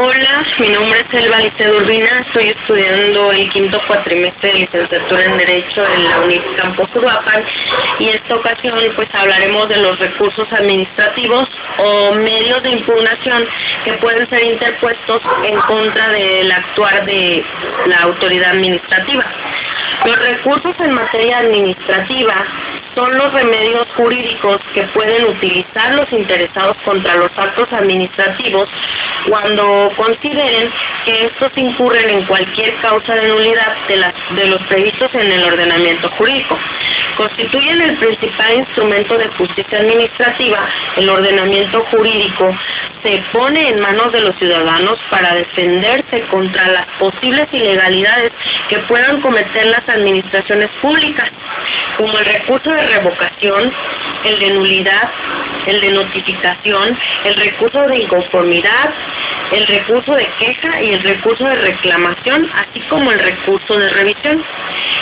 Hola, mi nombre es Elba Liceo Urbina, estoy estudiando el quinto cuatrimestre de licenciatura en Derecho en la UNIT Campus Uruapan y esta ocasión pues hablaremos de los recursos administrativos o medios de impugnación que pueden ser interpuestos en contra del actuar de la autoridad administrativa. Los recursos en materia administrativa son los remedios jurídicos que pueden utilizar los interesados contra los actos administrativos cuando consideren que estos incurren en cualquier causa de nulidad de, las, de los previstos en el ordenamiento jurídico. Constituyen el principal instrumento de justicia administrativa, el ordenamiento jurídico se pone en manos de los ciudadanos para defenderse contra las posibles ilegalidades que puedan cometer las administraciones públicas, como el recurso de revocación, el de nulidad, el de notificación, el recurso de inconformidad, el recurso de queja y el recurso de reclamación, así como el recurso de revisión.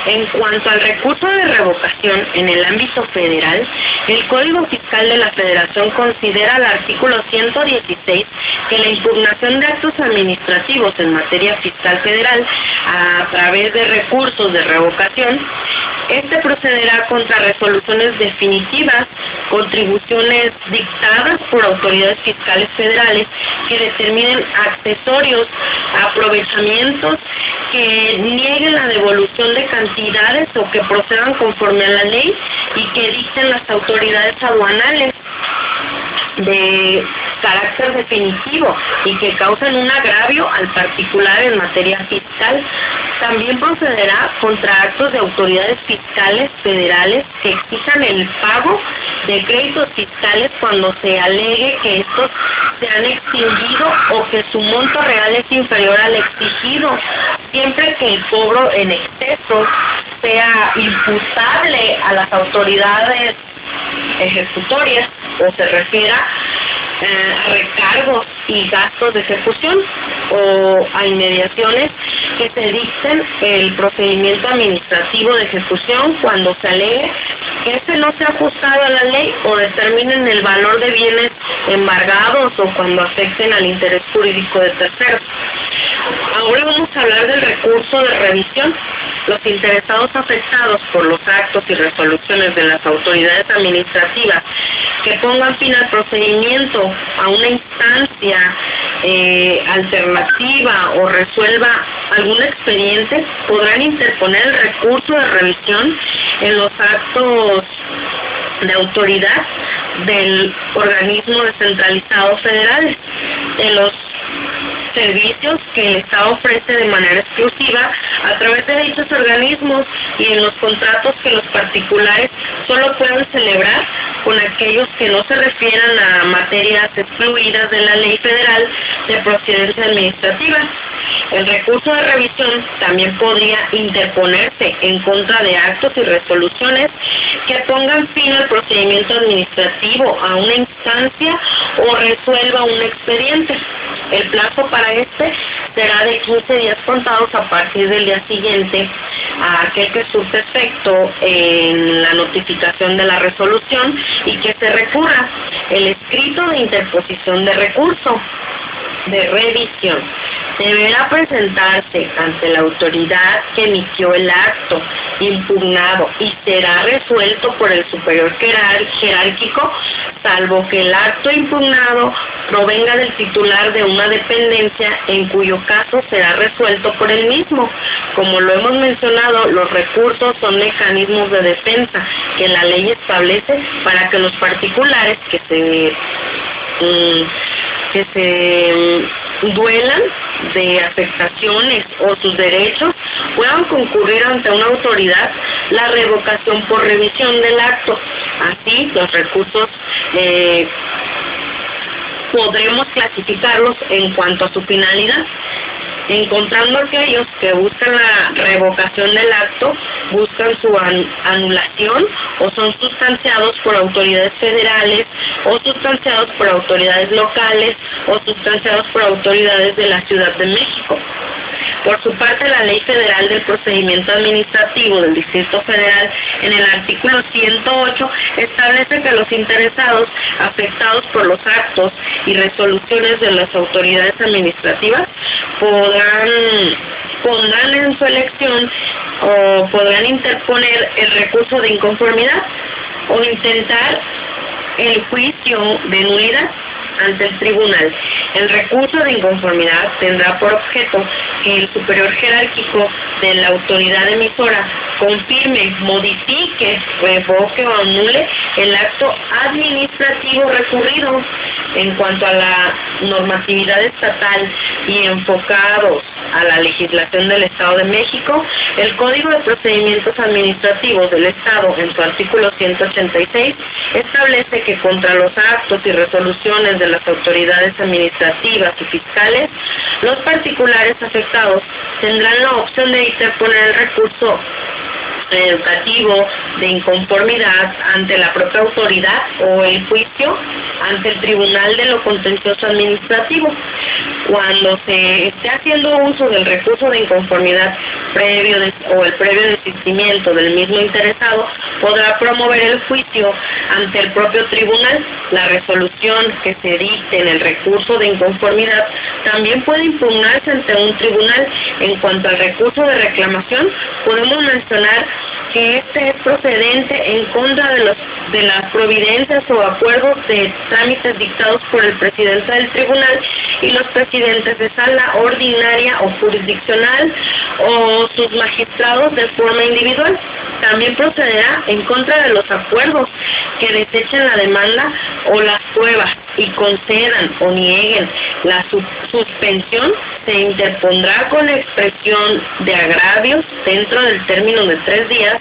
En cuanto al recurso de revocación en el ámbito federal, el Código Fiscal de la Federación considera el artículo 116 que la impugnación de actos administrativos en materia fiscal federal a través de recursos de revocación este procederá contra resoluciones definitivas, contribuciones dictadas por autoridades fiscales federales que determinen accesorios, aprovechamientos, que nieguen la devolución de cantidades o que procedan conforme a la ley y que dicten las autoridades aduanales de carácter definitivo y que causen un agravio al particular en materia fiscal. También procederá contra actos de autoridades fiscales federales que exijan el pago de créditos fiscales cuando se alegue que estos se han extinguido o que su monto real es inferior al exigido, siempre que el cobro en exceso sea imputable a las autoridades ejecutorias o se refiera eh, a recargos y gastos de ejecución o a inmediaciones que se dicten el procedimiento administrativo de ejecución cuando se alegue que este no se ha ajustado a la ley o determinen el valor de bienes embargados o cuando afecten al interés jurídico de terceros. Ahora vamos a hablar del recurso de revisión. Los interesados afectados por los actos y resoluciones de las autoridades administrativas que pongan fin al procedimiento a una instancia eh, alternativa o resuelva algún expediente, podrán interponer el recurso de revisión en los actos de autoridad del organismo descentralizado federal, en los servicios que el Estado ofrece de manera exclusiva a través de dichos organismos y en los contratos que los particulares solo pueden celebrar con aquellos que no se refieran a materias excluidas de la ley federal de procedencia administrativa. El recurso de revisión también podría interponerse en contra de actos y resoluciones que pongan fin al procedimiento administrativo a una instancia o resuelva un expediente. El plazo para este será de 15 días contados a partir del día siguiente a aquel que surte efecto en la notificación de la resolución y que se recurra. El escrito de interposición de recurso de revisión deberá presentarse ante la autoridad que emitió el acto impugnado y será resuelto por el superior jerárquico, salvo que el acto impugnado provenga del titular de una dependencia, en cuyo caso será resuelto por él mismo. Como lo hemos mencionado, los recursos son mecanismos de defensa que la ley establece para que los particulares que se mm, que se duelan de afectaciones o sus derechos puedan concurrir ante una autoridad la revocación por revisión del acto. Así, los recursos eh, podremos clasificarlos en cuanto a su finalidad encontrando aquellos que buscan la revocación del acto, buscan su anulación o son sustanciados por autoridades federales o sustanciados por autoridades locales o sustanciados por autoridades de la Ciudad de México. Por su parte, la Ley Federal del Procedimiento Administrativo del Distrito Federal, en el artículo 108, establece que los interesados afectados por los actos y resoluciones de las autoridades administrativas podrán pondrán en su elección o podrán interponer el recurso de inconformidad o intentar el juicio de nulidad ante el tribunal. El recurso de inconformidad tendrá por objeto que el superior jerárquico de la autoridad emisora confirme, modifique, revoque o anule el acto administrativo recurrido en cuanto a la normatividad estatal y enfocados a la legislación del Estado de México, el Código de Procedimientos Administrativos del Estado, en su artículo 186, establece que contra los actos y resoluciones de las autoridades administrativas y fiscales, los particulares afectados tendrán la opción de interponer el recurso educativo de inconformidad ante la propia autoridad o el juicio ante el Tribunal de lo Contencioso Administrativo. Cuando se esté haciendo uso del recurso de inconformidad previo o el previo desistimiento del mismo interesado, podrá promover el juicio ante el propio tribunal. La resolución que se dicte en el recurso de inconformidad también puede impugnarse ante un tribunal. En cuanto al recurso de reclamación, podemos mencionar que este es procedente en contra de, los, de las providencias o acuerdos de trámites dictados por el presidente del tribunal y los presidentes de sala ordinaria o jurisdiccional o sus magistrados de forma individual. También procederá en contra de los acuerdos que desechen la demanda o las pruebas y concedan o nieguen la suspensión se interpondrá con expresión de agravios dentro del término de tres días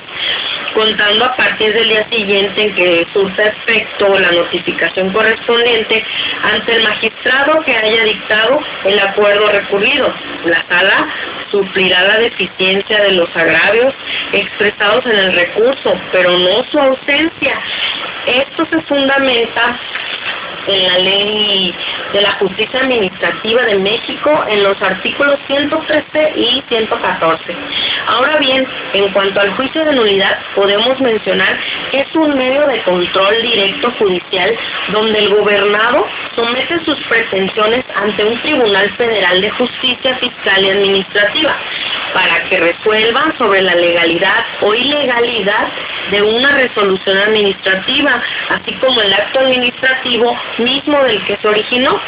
contando a partir del día siguiente en que surta efecto la notificación correspondiente ante el magistrado que haya dictado el acuerdo recurrido. La sala suplirá la deficiencia de los agravios expresados en el recurso, pero no su ausencia. Esto se fundamenta en la ley de la justicia administrativa de México en los artículos 113 y 114. Ahora bien, en cuanto al juicio de nulidad, podemos mencionar que es un medio de control directo judicial donde el gobernado somete sus pretensiones ante un tribunal federal de justicia fiscal y administrativa para que resuelva sobre la legalidad o ilegalidad de una resolución administrativa, así como el acto administrativo mismo del que se originó.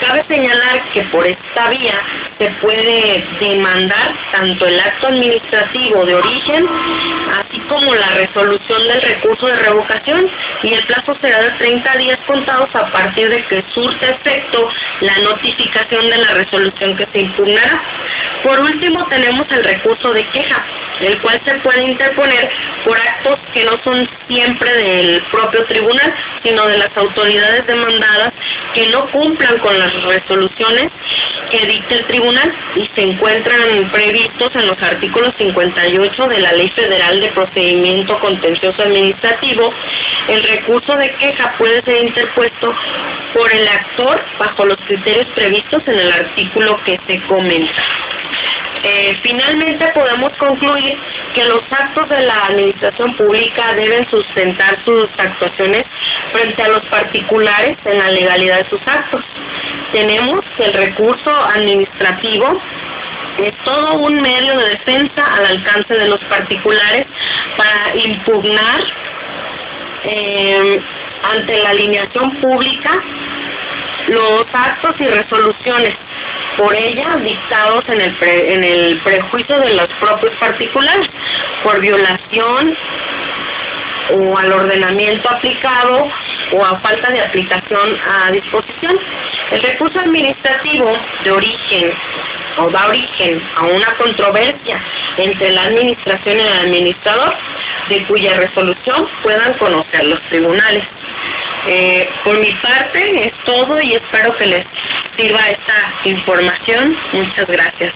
Cabe señalar que por esta vía se puede demandar tanto el acto administrativo de origen, así como la resolución del recurso de revocación, y el plazo será de 30 días contados a partir de que surte efecto la notificación de la resolución que se impugnará. Por último, tenemos el recurso de queja, el cual se puede interponer por actos que no son siempre del propio tribunal, sino de las autoridades demandadas que no cumplan con las resoluciones que dicte el tribunal y se encuentran previstos en los artículos 58 de la Ley Federal de Procedimiento Contencioso Administrativo. El recurso de queja puede ser interpuesto por el actor bajo los criterios previstos en el artículo que se comenta. Eh, finalmente podemos concluir que los actos de la administración pública deben sustentar sus actuaciones frente a los particulares en la legalidad de sus actos. Tenemos que el recurso administrativo es todo un medio de defensa al alcance de los particulares para impugnar eh, ante la alineación pública los actos y resoluciones por ella dictados en el, en el prejuicio de los propios particulares por violación o al ordenamiento aplicado o a falta de aplicación a disposición. El recurso administrativo de origen o da origen a una controversia entre la administración y el administrador, de cuya resolución puedan conocer los tribunales. Eh, por mi parte es todo y espero que les sirva esta información. Muchas gracias.